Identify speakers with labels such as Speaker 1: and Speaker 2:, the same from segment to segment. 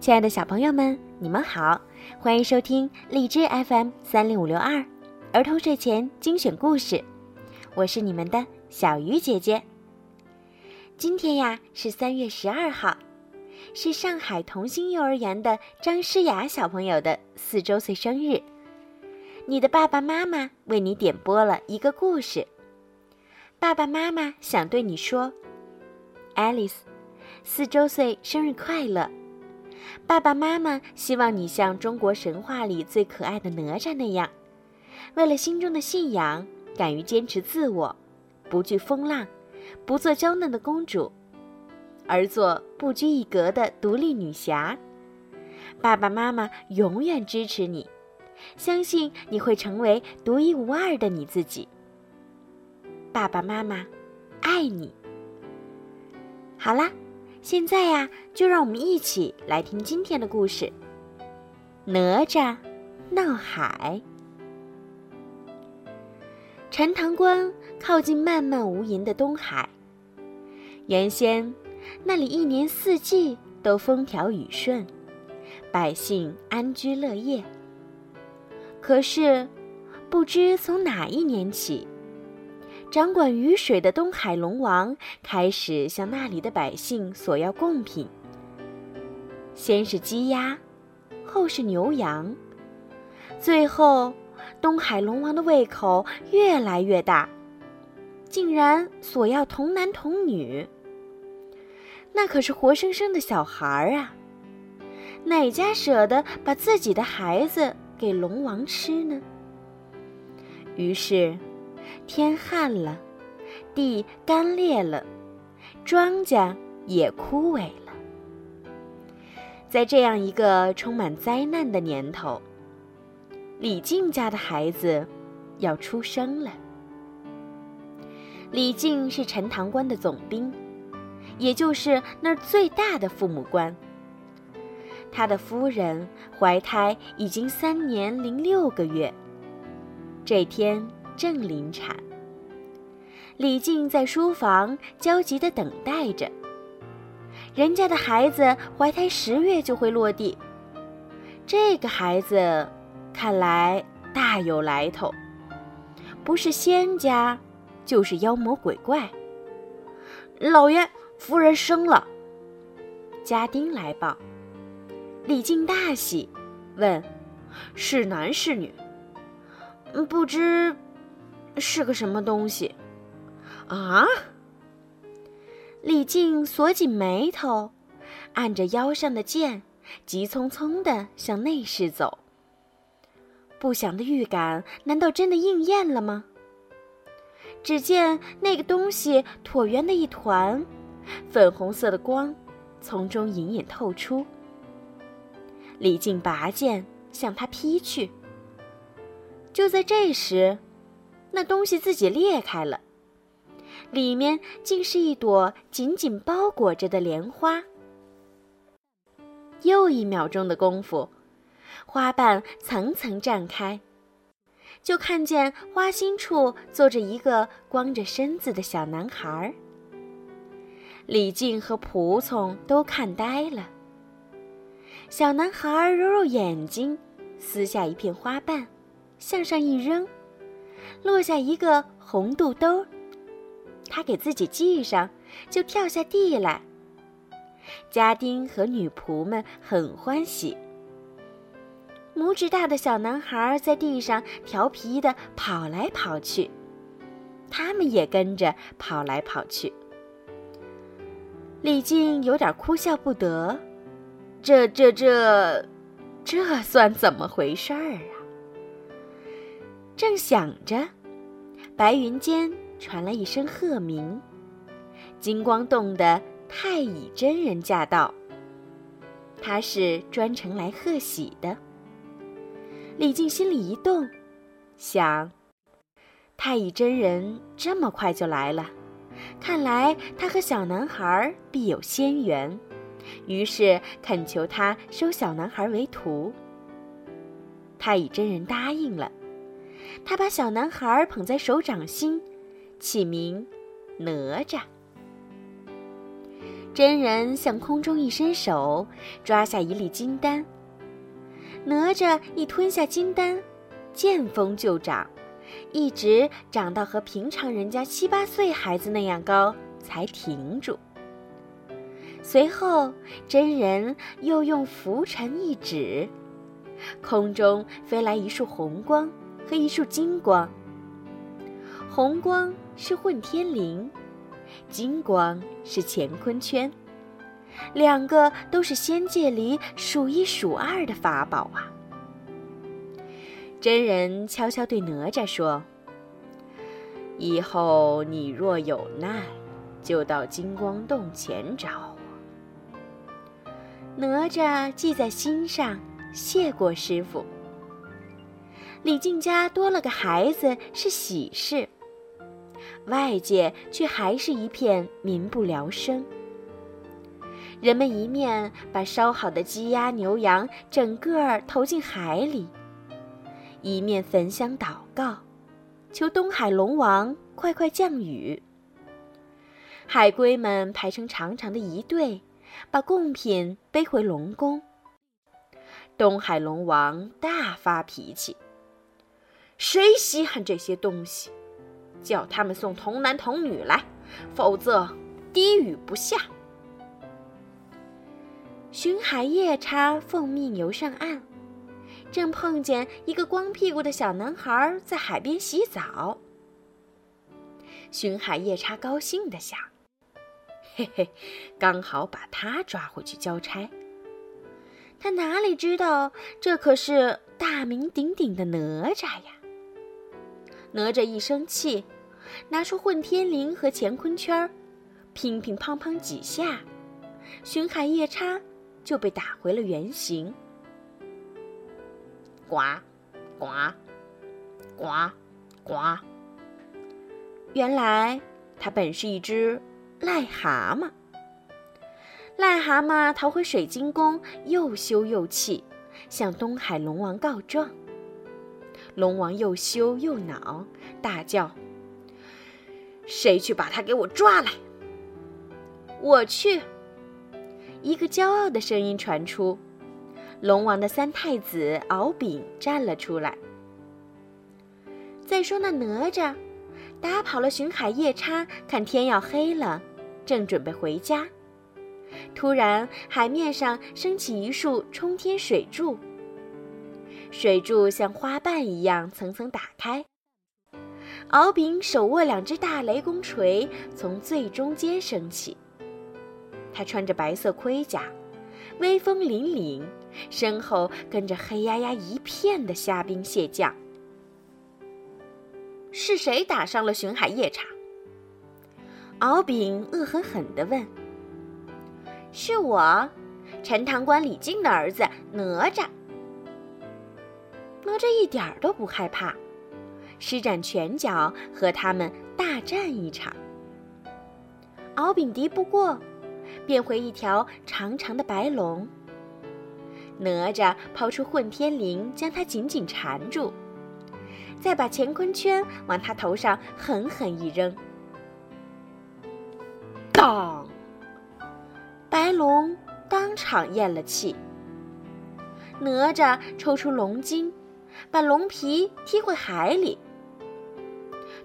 Speaker 1: 亲爱的小朋友们，你们好，欢迎收听荔枝 FM 三零五六二儿童睡前精选故事，我是你们的小鱼姐姐。今天呀是三月十二号，是上海同心幼儿园的张诗雅小朋友的四周岁生日。你的爸爸妈妈为你点播了一个故事，爸爸妈妈想对你说：“Alice，四周岁生日快乐！”爸爸妈妈希望你像中国神话里最可爱的哪吒那样，为了心中的信仰，敢于坚持自我，不惧风浪，不做娇嫩的公主，而做不拘一格的独立女侠。爸爸妈妈永远支持你，相信你会成为独一无二的你自己。爸爸妈妈，爱你。好啦。现在呀，就让我们一起来听今天的故事《哪吒闹海》。陈塘关靠近漫漫无垠的东海，原先那里一年四季都风调雨顺，百姓安居乐业。可是，不知从哪一年起，掌管雨水的东海龙王开始向那里的百姓索要贡品。先是鸡鸭，后是牛羊，最后，东海龙王的胃口越来越大，竟然索要童男童女。那可是活生生的小孩儿啊！哪家舍得把自己的孩子给龙王吃呢？于是。天旱了，地干裂了，庄稼也枯萎了。在这样一个充满灾难的年头，李靖家的孩子要出生了。李靖是陈塘关的总兵，也就是那儿最大的父母官。他的夫人怀胎已经三年零六个月，这天。正临产，李靖在书房焦急地等待着。人家的孩子怀胎十月就会落地，这个孩子看来大有来头，不是仙家，就是妖魔鬼怪。
Speaker 2: 老爷，夫人生了。
Speaker 1: 家丁来报，李靖大喜，问：“
Speaker 2: 是男是女？”
Speaker 1: 不知。是个什么东西？
Speaker 2: 啊！
Speaker 1: 李靖锁紧眉头，按着腰上的剑，急匆匆地向内室走。不祥的预感难道真的应验了吗？只见那个东西椭圆的一团，粉红色的光从中隐隐透出。李靖拔剑向他劈去。就在这时。那东西自己裂开了，里面竟是一朵紧紧包裹着的莲花。又一秒钟的功夫，花瓣层层绽开，就看见花心处坐着一个光着身子的小男孩。李靖和仆从都看呆了。小男孩揉揉眼睛，撕下一片花瓣，向上一扔。落下一个红肚兜，他给自己系上，就跳下地来。家丁和女仆们很欢喜。拇指大的小男孩在地上调皮地跑来跑去，他们也跟着跑来跑去。李靖有点哭笑不得，这、这、这，这算怎么回事儿啊？正想着，白云间传来一声鹤鸣，金光洞的太乙真人驾到。他是专程来贺喜的。李靖心里一动，想：太乙真人这么快就来了，看来他和小男孩必有仙缘，于是恳求他收小男孩为徒。太乙真人答应了。他把小男孩捧在手掌心，起名哪吒。真人向空中一伸手，抓下一粒金丹。哪吒一吞下金丹，见风就长，一直长到和平常人家七八岁孩子那样高，才停住。随后，真人又用拂尘一指，空中飞来一束红光和一束金光。红光是混天绫，金光是乾坤圈，两个都是仙界里数一数二的法宝啊！真人悄悄对哪吒说：“以后你若有难，就到金光洞前找我。”哪吒记在心上，谢过师傅。李靖家多了个孩子是喜事。外界却还是一片民不聊生。人们一面把烧好的鸡鸭牛羊整个投进海里，一面焚香祷告，求东海龙王快快降雨。海龟们排成长长的一队，把贡品背回龙宫。东海龙王大发脾气：“谁稀罕这些东西？”叫他们送童男童女来，否则滴雨不下。巡海夜叉奉命游上岸，正碰见一个光屁股的小男孩在海边洗澡。巡海夜叉高兴地想：“嘿嘿，刚好把他抓回去交差。”他哪里知道，这可是大名鼎鼎的哪吒呀！哪吒一生气，拿出混天绫和乾坤圈乒乒乓乓几下，巡海夜叉就被打回了原形。呱，呱，呱，呱。原来他本是一只癞蛤蟆。癞蛤蟆逃回水晶宫，又羞又气，向东海龙王告状。龙王又羞又恼，大叫：“谁去把他给我抓来？”我去。一个骄傲的声音传出，龙王的三太子敖丙站了出来。再说那哪吒，打跑了巡海夜叉，看天要黑了，正准备回家，突然海面上升起一束冲天水柱。水柱像花瓣一样层层打开。敖丙手握两只大雷公锤，从最中间升起。他穿着白色盔甲，威风凛凛，身后跟着黑压压一片的虾兵蟹将。是谁打伤了巡海夜叉？敖丙恶狠狠地问。是我，陈塘关李靖的儿子哪吒。哪吒一点儿都不害怕，施展拳脚和他们大战一场。敖丙敌不过，变回一条长长的白龙。哪吒抛出混天绫，将他紧紧缠住，再把乾坤圈往他头上狠狠一扔，当！白龙当场咽了气。哪吒抽出龙筋。把龙皮踢回海里。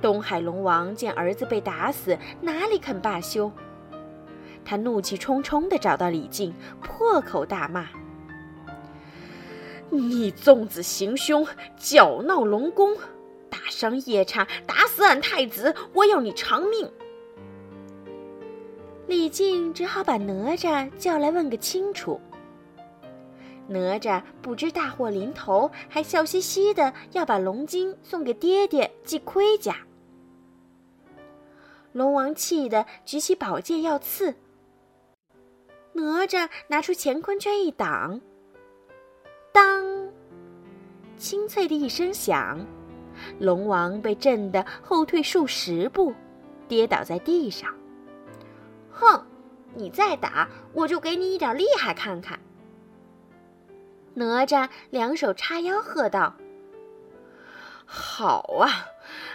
Speaker 1: 东海龙王见儿子被打死，哪里肯罢休？他怒气冲冲地找到李靖，破口大骂：“你纵子行凶，搅闹龙宫，打伤夜叉，打死俺太子，我要你偿命！”李靖只好把哪吒叫来问个清楚。哪吒不知大祸临头，还笑嘻嘻的要把龙筋送给爹爹系盔甲。龙王气得举起宝剑要刺，哪吒拿出乾坤圈一挡，当，清脆的一声响，龙王被震得后退数十步，跌倒在地上。哼，你再打，我就给你一点厉害看看。哪吒两手叉腰，喝道：“好啊，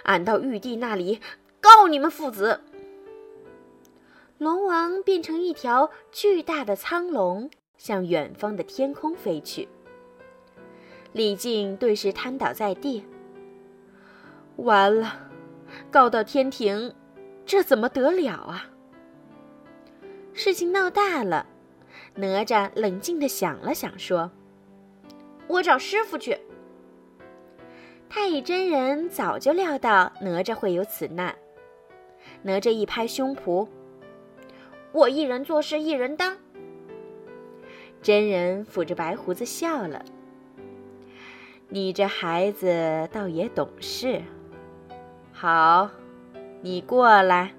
Speaker 1: 俺到玉帝那里告你们父子。”龙王变成一条巨大的苍龙，向远方的天空飞去。李靖顿时瘫倒在地。完了，告到天庭，这怎么得了啊？事情闹大了，哪吒冷静地想了想，说：“
Speaker 2: 我找师傅去。”
Speaker 1: 太乙真人早就料到哪吒会有此难。哪吒一拍胸脯：“
Speaker 2: 我一人做事一人当。”
Speaker 1: 真人抚着白胡子笑了：“你这孩子倒也懂事。好，你过来。”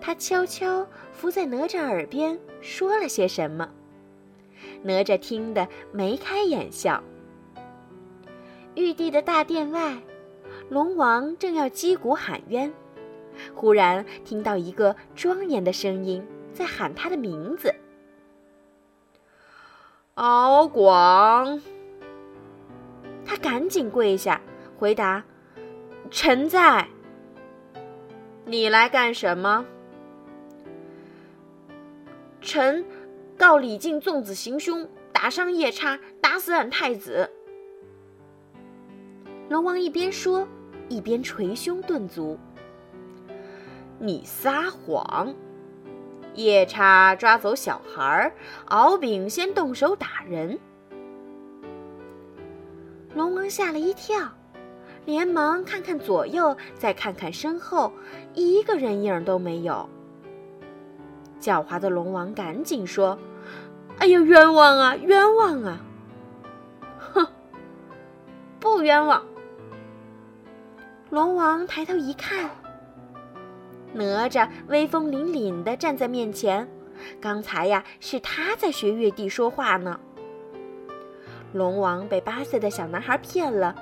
Speaker 1: 他悄悄伏在哪吒耳边说了些什么，哪吒听得眉开眼笑。玉帝的大殿外，龙王正要击鼓喊冤，忽然听到一个庄严的声音在喊他的名字：“
Speaker 2: 敖广。”
Speaker 1: 他赶紧跪下回答：“臣在。”
Speaker 2: 你来干什么？臣告李靖纵子行凶，打伤夜叉，打死俺太子。
Speaker 1: 龙王一边说，一边捶胸顿足。
Speaker 2: 你撒谎！夜叉抓走小孩，敖丙先动手打人。
Speaker 1: 龙王吓了一跳，连忙看看左右，再看看身后，一个人影都没有。狡猾的龙王赶紧说：“
Speaker 2: 哎呀，冤枉啊，冤枉啊！哼，不冤枉。”
Speaker 1: 龙王抬头一看，哪吒威风凛凛的站在面前。刚才呀，是他在学月帝说话呢。龙王被八岁的小男孩骗了，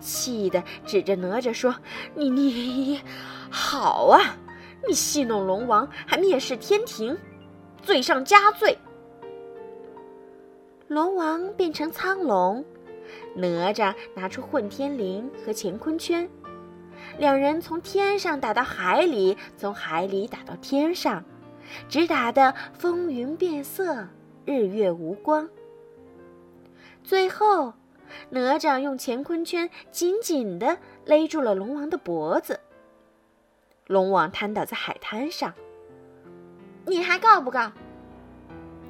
Speaker 1: 气得指着哪吒说：“你你，好啊！你戏弄龙王，还蔑视天庭，罪上加罪。”龙王变成苍龙，哪吒拿出混天绫和乾坤圈。两人从天上打到海里，从海里打到天上，直打得风云变色，日月无光。最后，哪吒用乾坤圈紧紧地勒住了龙王的脖子。龙王瘫倒在海滩上。
Speaker 2: 你还告不告？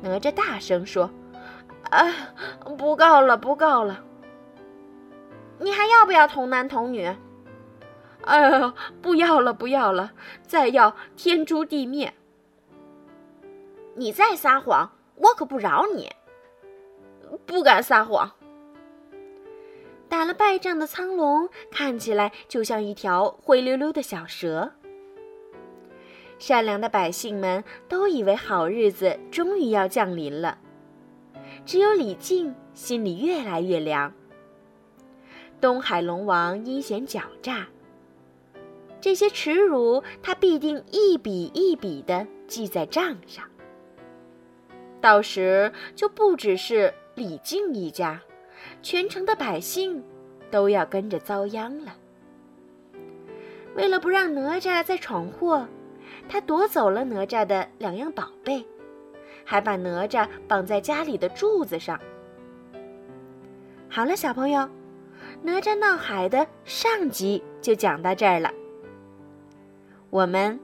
Speaker 1: 哪吒大声说：“
Speaker 2: 啊，不告了，不告了。你还要不要童男童女？”
Speaker 1: 哎呦，不要了，不要了！再要天诛地灭！
Speaker 2: 你再撒谎，我可不饶你！
Speaker 1: 不敢撒谎。打了败仗的苍龙看起来就像一条灰溜溜的小蛇。善良的百姓们都以为好日子终于要降临了，只有李靖心里越来越凉。东海龙王阴险狡诈。这些耻辱，他必定一笔一笔的记在账上。到时就不只是李靖一家，全城的百姓都要跟着遭殃了。为了不让哪吒再闯祸，他夺走了哪吒的两样宝贝，还把哪吒绑在家里的柱子上。好了，小朋友，哪吒闹海的上集就讲到这儿了。我们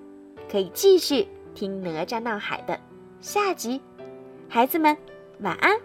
Speaker 1: 可以继续听《哪吒闹海》的下集，孩子们晚安。